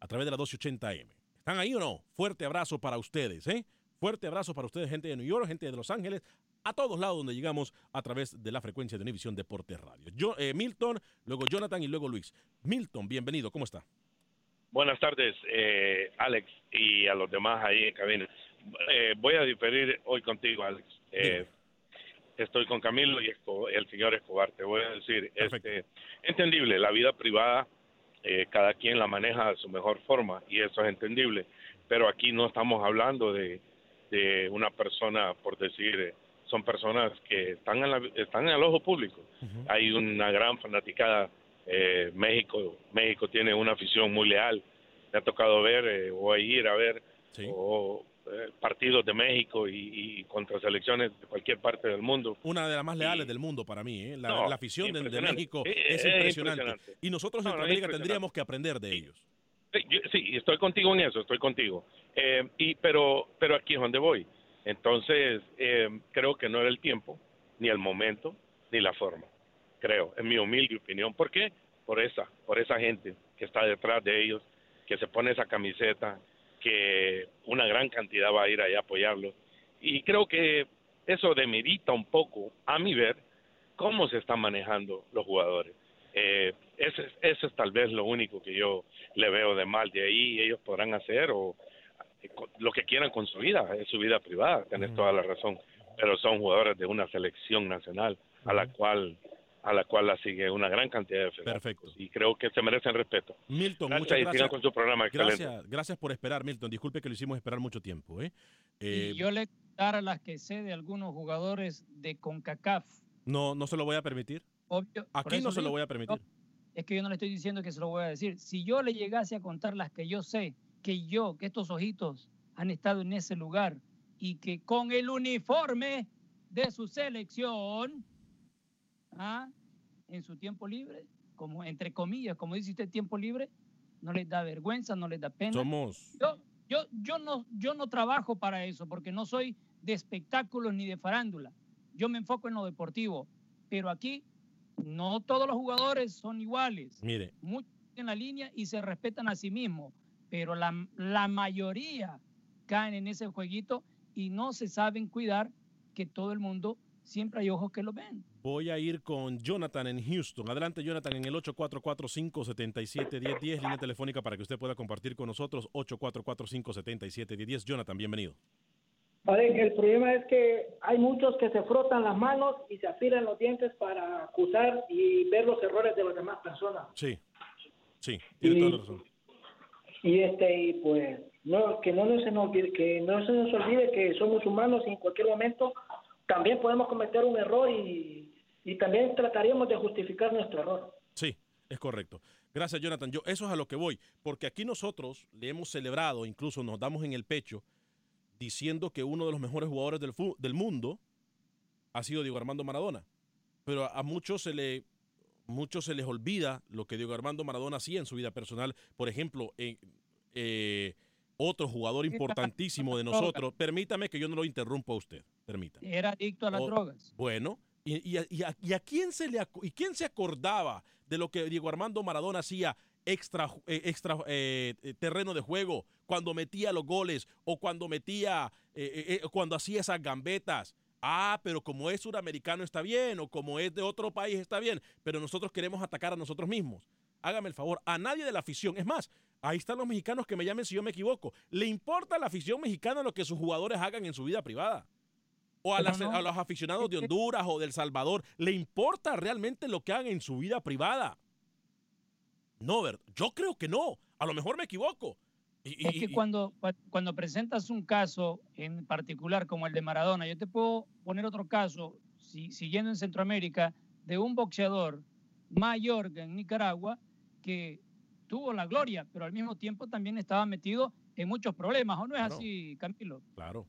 A través de la 1280M. ¿Están ahí o no? Fuerte abrazo para ustedes, ¿eh? Fuerte abrazo para ustedes, gente de New York, gente de Los Ángeles, a todos lados donde llegamos a través de la frecuencia de Univisión Deportes Radio. Yo, eh, Milton, luego Jonathan y luego Luis. Milton, bienvenido, ¿cómo está? Buenas tardes, eh, Alex, y a los demás ahí en cabina. Eh, voy a diferir hoy contigo, Alex. Eh, estoy con Camilo y el señor Escobar. Te voy a decir, este, entendible, la vida privada, eh, cada quien la maneja de su mejor forma y eso es entendible. Pero aquí no estamos hablando de, de una persona, por decir, eh, son personas que están en, la- están en el ojo público. Hay una gran fanaticada. eh, México México tiene una afición muy leal. Me ha tocado ver eh, o ir a ver o, partidos de México y, y contra selecciones de cualquier parte del mundo. Una de las más leales del mundo para mí, ¿eh? La, No, la afición de, de. México Eh, es eh, impresionante. impresionante. Y nosotros en No, Centroamérica tendríamos que aprender de ellos. Sí, yo- sí, estoy contigo en eso, estoy contigo. Eh, y pero pero aquí es donde voy. Entonces eh, creo que no era el tiempo, ni el momento, ni la forma. Creo, en mi humilde opinión. ¿Por qué? Por esa, por esa gente que está detrás de ellos, que se pone esa camiseta, que una gran cantidad va a ir allá a apoyarlos. Y creo que eso demerita un poco, a mi ver, cómo se están manejando los jugadores. Eh, ese, es- eso es tal vez lo único que yo le veo de mal. De ahí ellos podrán hacer o eh, lo que quieran con su vida, es su vida privada, tenés toda la razón. Pero son jugadores de una selección nacional a la cual a la cual la sigue una gran cantidad de fanáticos y creo que se merecen respeto. Milton, Gracias muchas gracias. con su programa, excelente. Gracias, gracias por esperar, Milton. Disculpe que lo hicimos esperar mucho tiempo. ¿eh? Eh, Y yo le dar a las que sé de algunos jugadores de CONCACAF. no, no se lo voy a permitir. Obvio, Aquí no se lo voy a permitir. es que yo no le estoy diciendo que se lo voy a decir. Si yo le llegase a contar las que yo sé, que yo, que estos ojitos han estado en ese lugar y que con el uniforme de su selección, ¿ah? En su tiempo libre, como entre comillas, como dice usted, tiempo libre, no les da vergüenza, no les da pena. Somos. Yo, yo, yo, no, yo no trabajo para eso, porque no soy de espectáculos ni de farándula. Yo me enfoco en lo deportivo. Pero aquí no todos los jugadores son iguales. Mire. Muchos en la línea y se respetan a sí mismos, pero la, la mayoría caen en ese jueguito y no se saben cuidar que todo el mundo siempre hay ojos que lo ven. Voy a ir con Jonathan en Houston. Adelante, Jonathan, en el 844-577-1010, línea telefónica para que usted pueda compartir con nosotros. 844-577-1010. Jonathan, bienvenido. Vale, el problema es que hay muchos que se frotan las manos y se afilan los dientes para acusar y ver los errores de las demás personas. Sí, sí, tiene toda la razón. Y este, y pues, no, que no se nos que no se nos olvide que somos humanos y en cualquier momento también podemos cometer un error y, y también trataríamos de justificar nuestro error. Sí, es correcto. Gracias, Jonathan. Yo, eso es a lo que voy, porque aquí nosotros le hemos celebrado, incluso nos damos en el pecho, diciendo que uno de los mejores jugadores del, del mundo ha sido Diego Armando Maradona. Pero a, muchos se le muchos se les olvida lo que Diego Armando Maradona hacía en su vida personal. Por ejemplo, eh, otro jugador importantísimo de nosotros. Permítame que yo no lo interrumpa a usted. Permítame. Era adicto a las drogas. Bueno, y, a, quién se le y quién se acordaba de lo que Diego Armando Maradona hacía extra, eh, extra eh, eh, terreno de juego cuando metía los goles o cuando metía cuando hacía esas gambetas? Ah, pero como es suramericano está bien o como es de otro país está bien, pero nosotros queremos atacar a nosotros mismos. Hágame el favor, a nadie de la afición. Es más, ahí están los mexicanos que me llamen si yo me equivoco. ¿Le importa a la afición mexicana lo que sus jugadores hagan en su vida privada? O a, los aficionados de Honduras o del Salvador, ¿le importa realmente lo que hagan en su vida privada? No, yo creo que no. A lo mejor me equivoco. es que cuando, cuando presentas un caso en particular como el de Maradona, yo te puedo poner otro caso, siguiendo en Centroamérica, de un boxeador mayor en Nicaragua que tuvo la gloria, pero al mismo tiempo también estaba metido en muchos problemas, ¿o no es así, Camilo? Claro.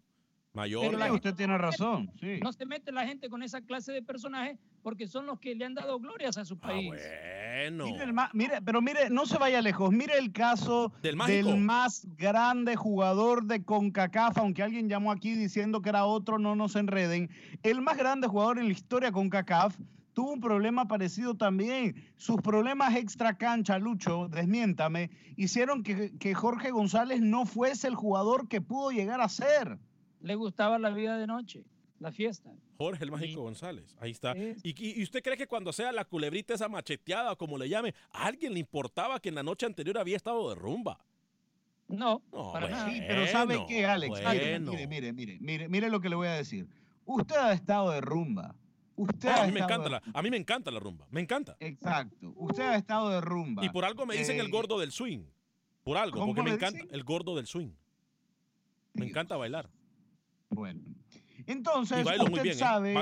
Mayor. usted tiene razón. No se mete la gente con esa clase de personajes porque son los que le han dado glorias a su ah, país. bueno. Mire, pero mire, no se vaya lejos. Mire el caso del, más grande jugador de CONCACAF, aunque alguien llamó aquí diciendo que era otro, no nos enreden. El más grande jugador en la historia CONCACAF tuvo un problema parecido también. Sus problemas extra cancha, Lucho, desmiéntame, hicieron que, que Jorge González no fuese el jugador que pudo llegar a ser le gustaba la vida de noche, la fiesta. Jorge el Mágico González, ahí está. ¿Y, usted cree que cuando sea la culebrita esa macheteada, como le llame, a alguien le importaba que en la noche anterior había estado de rumba? No, para nada. Sí, pero ¿sabe qué, Alex? Mire, mire, mire, mire, mire lo que le voy a decir. Usted ha estado de rumba. Usted a, mí me encanta la, a mí me encanta la rumba, me encanta. Exacto. Usted ha estado de rumba. Y por algo me dicen el eh, gordo del swing. Por algo, porque me encanta el gordo del swing. Me encanta bailar. Bueno, entonces usted ¿eh? sabe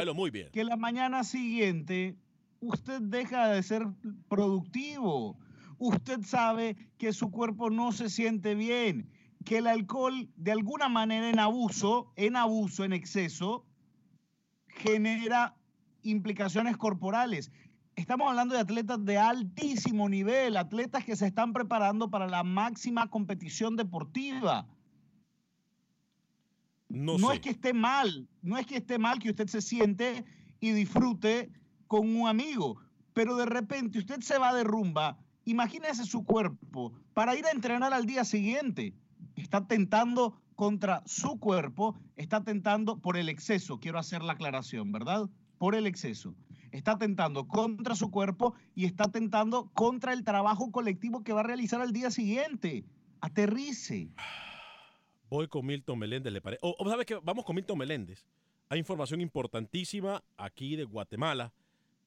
que la mañana siguiente usted deja de ser productivo. Usted sabe que su cuerpo no se siente bien, que el alcohol de alguna manera en abuso, en abuso, en exceso, genera implicaciones corporales. Estamos hablando de atletas de altísimo nivel, atletas que se están preparando para la máxima competición deportiva. No, es que esté mal, no es que esté mal que usted se siente y disfrute con un amigo, pero de repente usted se va de rumba, imagínese su cuerpo para ir a entrenar al día siguiente. Está tentando contra su cuerpo, está tentando por el exceso, quiero hacer la aclaración, ¿verdad? Por el exceso. Está tentando contra su cuerpo y está tentando contra el trabajo colectivo que va a realizar al día siguiente. Aterrice. Voy con Milton Meléndez, ¿le parece? ¿sabes qué? Vamos con Milton Meléndez. Hay información importantísima aquí de Guatemala.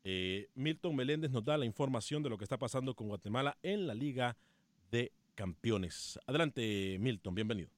Eh, Milton Meléndez nos da la información de lo que está pasando con Guatemala en la Liga de Campeones. Adelante, Milton, bienvenido.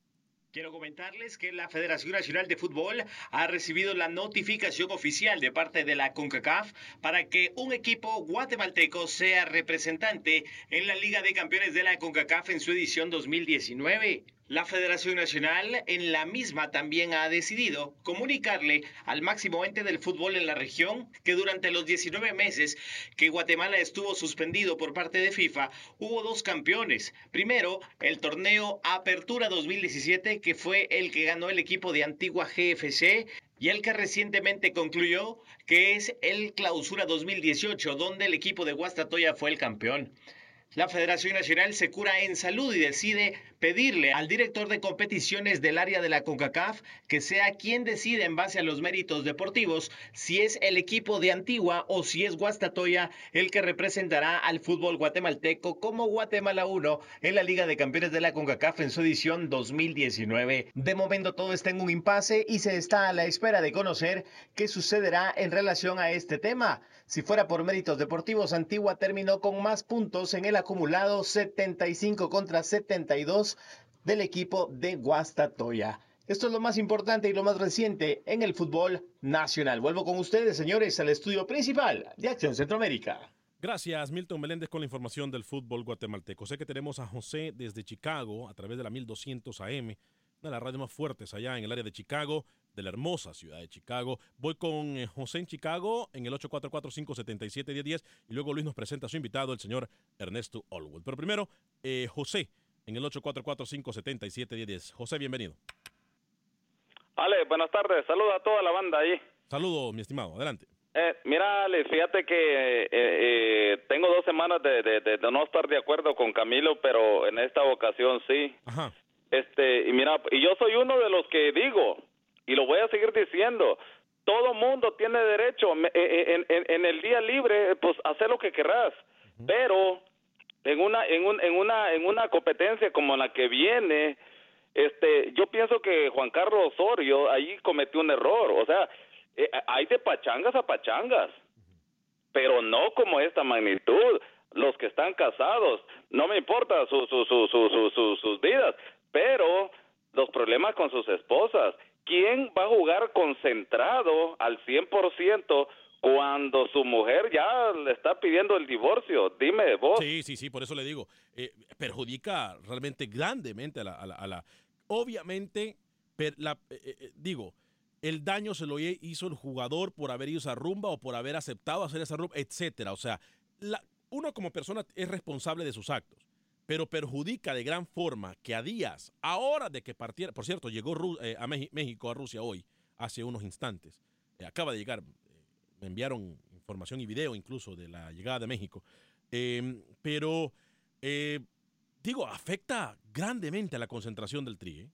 Quiero comentarles que la Federación Nacional de Fútbol ha recibido la notificación oficial de parte de la CONCACAF para que un equipo guatemalteco sea representante en la Liga de Campeones de la CONCACAF en su edición 2019. La Federación Nacional en la misma también ha decidido comunicarle al máximo ente del fútbol en la región que durante los 19 meses que Guatemala estuvo suspendido por parte de FIFA hubo dos campeones. Primero, el torneo Apertura 2017 que fue el que ganó el equipo de Antigua GFC y el que recientemente concluyó que es el Clausura 2018, donde el equipo de Guastatoya fue el campeón. La Federación Nacional se cura en salud y decide pedirle al director de competiciones del área de la CONCACAF que sea quien decida en base a los méritos deportivos si es el equipo de Antigua o si es Guastatoya el que representará al fútbol guatemalteco como Guatemala 1 en la Liga de Campeones de la CONCACAF en su edición 2019. De momento todo está en un impasse y se está a la espera de conocer qué sucederá en relación a este tema. Si fuera por méritos deportivos, Antigua terminó con más puntos en el acumulado 75 contra 72 del equipo de Guastatoya. Esto es lo más importante y lo más reciente en el fútbol nacional. Vuelvo con ustedes, señores, al estudio principal de Acción Centroamérica. Gracias, Milton Meléndez, con la información del fútbol guatemalteco. Sé que tenemos a José desde Chicago a través de la 1200 AM, una de las radios más fuertes allá en el área de Chicago de la hermosa ciudad de Chicago. Voy con eh, José en Chicago en el 844-577-1010 y luego Luis nos presenta a su invitado, el señor Ernesto Allwood. Pero primero, eh, José en el 844-577-1010. José, bienvenido. Ale, buenas tardes. Saludos a toda la banda ahí. Saludos, mi estimado. Adelante. Eh, mira, Ale, fíjate que eh, tengo dos semanas de, de, de, no estar de acuerdo con Camilo, pero en esta ocasión sí. Ajá. Este, y mira, y yo soy uno de los que digo, y lo voy a seguir diciendo, todo mundo tiene derecho en, en, en el día libre, pues hacer lo que querrás, pero en una en, un, en una en una competencia como la que viene, este, yo pienso que Juan Carlos Osorio ahí cometió un error, o sea, eh, hay de pachangas a pachangas, pero no como esta magnitud. Los que están casados, no me importa su, su, su, su, sus vidas, pero los problemas con sus esposas ¿quién va a jugar concentrado al 100% cuando su mujer ya le está pidiendo el divorcio? Dime vos. Sí, sí, sí, por eso le digo, eh, perjudica realmente grandemente a la... A la, obviamente, la, eh, eh, digo, el daño se lo hizo el jugador por haber ido a esa rumba o por haber aceptado hacer esa rumba, etcétera. O sea, uno como persona es responsable de sus actos pero perjudica de gran forma que a días, ahora de que partiera, por cierto, llegó eh, a México, a Rusia hoy, hace unos instantes, acaba de llegar, me enviaron información y video incluso de la llegada de México, em, pero digo, afecta grandemente a la concentración del TRI,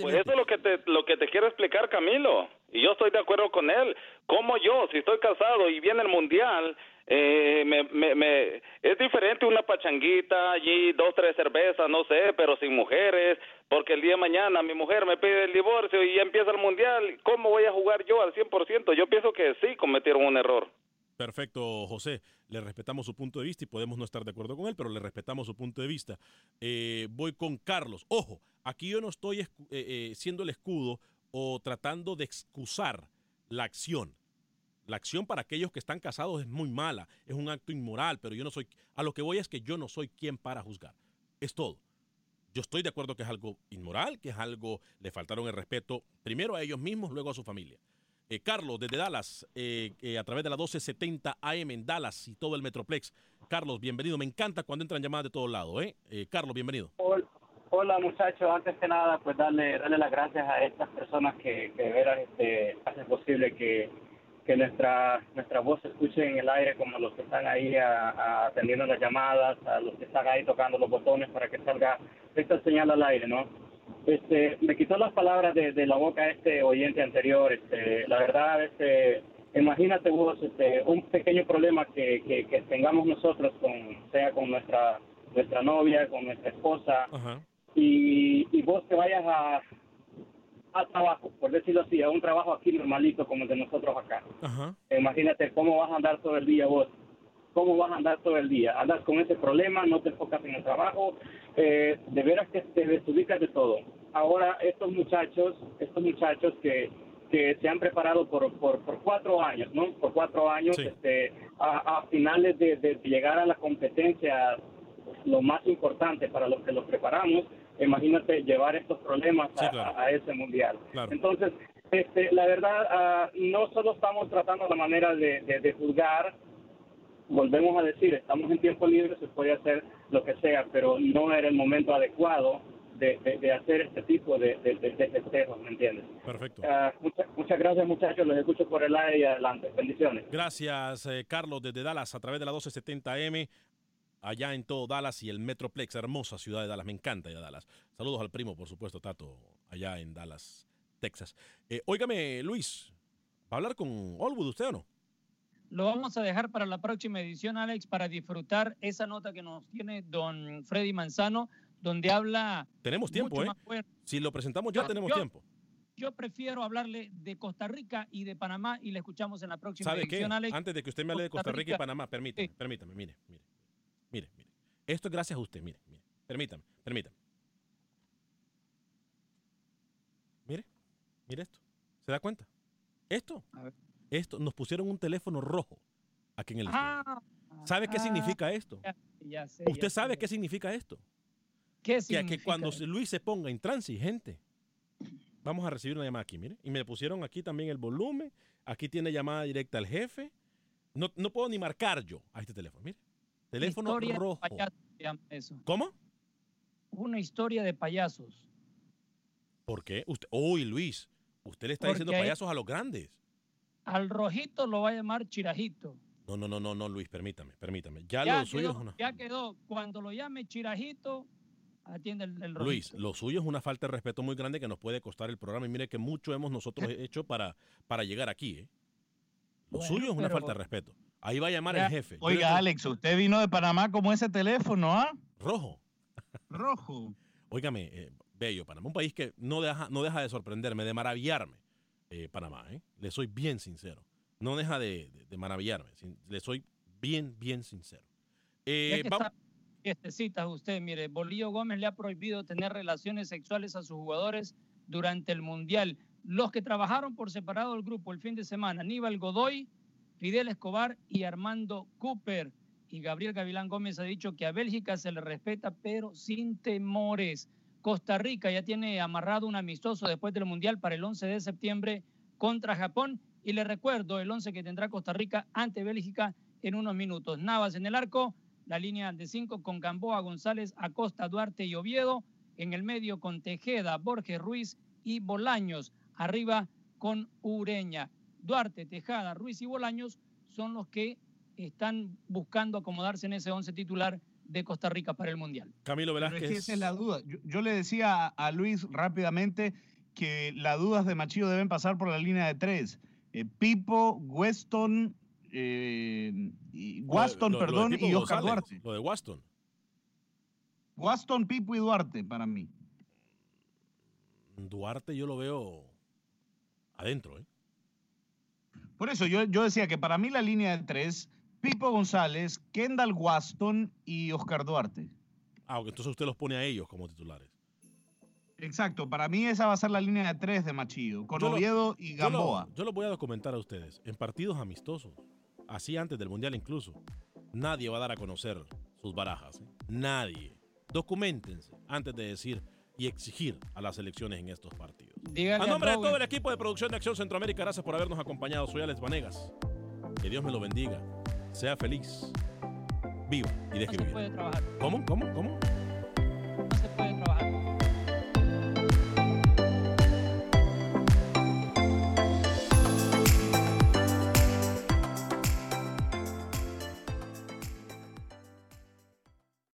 Pues eso es lo que te lo que te quiero explicar, Camilo. Y yo estoy de acuerdo con él. Como yo, si estoy casado y viene el mundial, eh, me, me, me, es diferente una pachanguita allí, dos, tres cervezas, no sé, pero sin mujeres, porque el día de mañana mi mujer me pide el divorcio y ya empieza el mundial, ¿cómo voy a jugar yo al 100%? Yo pienso que sí cometieron un error. Perfecto, José. Le respetamos su punto de vista y podemos no estar de acuerdo con él, pero le respetamos su punto de vista. Eh, voy con Carlos. Ojo, aquí yo no estoy eh, eh, siendo el escudo o tratando de excusar la acción. La acción para aquellos que están casados es muy mala, es un acto inmoral, pero yo no soy, a lo que voy es que yo no soy quien para juzgar. Es todo. Yo estoy de acuerdo que es algo inmoral, que es algo, le faltaron el respeto primero a ellos mismos, luego a su familia. Eh, Carlos, desde Dallas, a través de la 1270 AM en Dallas y todo el Metroplex. Carlos, bienvenido. Me encanta cuando entran llamadas de todos lados. Carlos, bienvenido. Hola, muchachos. Antes que nada, pues darle, darle las gracias a estas personas que, que de veras este, hacen posible que que nuestra nuestra voz se escuche en el aire como los que están ahí atendiendo las llamadas, a los que están ahí tocando los botones para que salga esta señal al aire, ¿no? Este, me quitó las palabras de, la boca este oyente anterior, este, la verdad, este, imagínate vos, este, un pequeño problema que, que, que tengamos nosotros con, sea con nuestra nuestra novia, con nuestra esposa, y, y vos te vayas a, al trabajo, por decirlo así, a un trabajo aquí normalito como el de nosotros acá. Imagínate cómo vas a andar todo el día vos, cómo vas a andar todo el día. Andas con ese problema, no te enfocas en el trabajo, eh, de veras que te desubicas de todo. Ahora, estos muchachos, estos muchachos que, que se han preparado por, por, por cuatro años, ¿no? Por cuatro años, este, a, a finales de, de llegar a la competencia, lo más importante para los que los preparamos, imagínate llevar estos problemas a, ese mundial. Entonces, este, la verdad, ah, no solo estamos tratando la manera de, juzgar, volvemos a decir, estamos en tiempo libre, se puede hacer lo que sea, pero no era el momento adecuado de, hacer este tipo de, festejos, ¿me entiendes? Perfecto. Ah, muchas gracias, muchachos. Los escucho por el aire y adelante. Bendiciones. Gracias, eh, Carlos, desde Dallas, a través de la 1270M, allá en todo Dallas y el Metroplex, hermosa ciudad de Dallas. Me encanta ya Dallas. Saludos al primo, por supuesto, Tato, allá en Dallas, Texas. Eh, óigame, Luis, ¿va a hablar con Olwood usted o no? Lo vamos a dejar para la próxima edición, Alex, para disfrutar esa nota que nos tiene don Freddy Manzano, donde habla... Tenemos tiempo, ¿eh? Si lo presentamos ya tenemos tiempo. Yo prefiero hablarle de Costa Rica y de Panamá y le escuchamos en la próxima edición, Alex. Antes de que usted me hable de Costa Rica, y Panamá, permítame, permítame, mire, mire, mire, mire. Esto es gracias a usted, mire, mire. Permítame, permítame. Mire, mire esto. ¿Se da cuenta? Esto. Esto, nos pusieron un teléfono rojo aquí en el ah, ¿Sabe qué significa esto? ¿Usted sabe qué significa esto? ¿Qué significa? Que, cuando Luis se ponga intransigente, vamos a recibir una llamada aquí, mire. Y me pusieron aquí también el volumen. Aquí tiene llamada directa al jefe. No, no puedo ni marcar yo a este teléfono, mire. Teléfono rojo. eso. ¿Cómo? Una historia de payasos. ¿Por qué? Usted, uy, Luis, usted le está diciendo payasos a los grandes. Al rojito lo va a llamar chirajito. No, no, no, no, no, Luis, permítame, permítame. Ya, lo suyo es una... Ya quedó. Cuando lo llame chirajito, atiende el, rojito. Luis, lo suyo es una falta de respeto muy grande que nos puede costar el programa. Y mire que mucho hemos nosotros hecho para, para llegar aquí, ¿eh? Lo suyo es una falta de respeto. Ahí va a llamar el jefe. Oiga, Alex, usted vino de Panamá como ese teléfono, ¿ah? Rojo. Rojo. Óigame, eh, bello Panamá, un país que no deja, no deja de sorprenderme, de maravillarme eh, Panamá. ¿eh? Le soy bien sincero. No deja de, maravillarme. Le soy bien, bien sincero. Eh, citas usted, mire, Bolillo Gómez le ha prohibido tener relaciones sexuales a sus jugadores durante el Mundial. Los que trabajaron por separado del grupo el fin de semana, Aníbal Godoy, Fidel Escobar y Armando Cooper. Y Gabriel Gavilán Gómez ha dicho que a Bélgica se le respeta, pero sin temores. Costa Rica ya tiene amarrado un amistoso después del Mundial para el 11 de septiembre contra Japón. Y le recuerdo el 11 que tendrá Costa Rica ante Bélgica en unos minutos. Navas en el arco, la línea de cinco con Gamboa, González, Acosta, Duarte y Oviedo. En el medio con Tejeda, Borges Ruiz y Bolaños. Arriba con Ureña. Duarte, Tejada, Ruiz y Bolaños son los que están buscando acomodarse en ese 11 titular de Costa Rica para el Mundial. Camilo Velázquez. esa es la duda. Yo, le decía a, Luis rápidamente que las dudas de Machillo deben pasar por la línea de tres. Eh, Pipo, Weston, eh, y Waston, perdón, y Oscar Duarte. Lo de Waston. Waston, Pipo y Duarte para mí. Duarte yo lo veo adentro, ¿eh? Por eso yo, yo decía que para mí la línea de tres Pipo González, Kendall Waston y Oscar Duarte. Ah, entonces usted los pone a ellos como titulares. Exacto, para mí esa va a ser la línea de tres de Machillo, con Oviedo y Gamboa. Yo lo, voy a documentar a ustedes. En partidos amistosos, así antes del Mundial incluso, nadie va a dar a conocer sus barajas. ¿eh? Nadie. Documentense antes de decir y exigir a las elecciones en estos partidos. a nombre de todo el equipo de producción de Acción Centroamérica, gracias por habernos acompañado. Soy Alex Vanegas. Que Dios me lo bendiga sea feliz, viva y deje vivir. trabajar. ¿Cómo? ¿Cómo? ¿Cómo?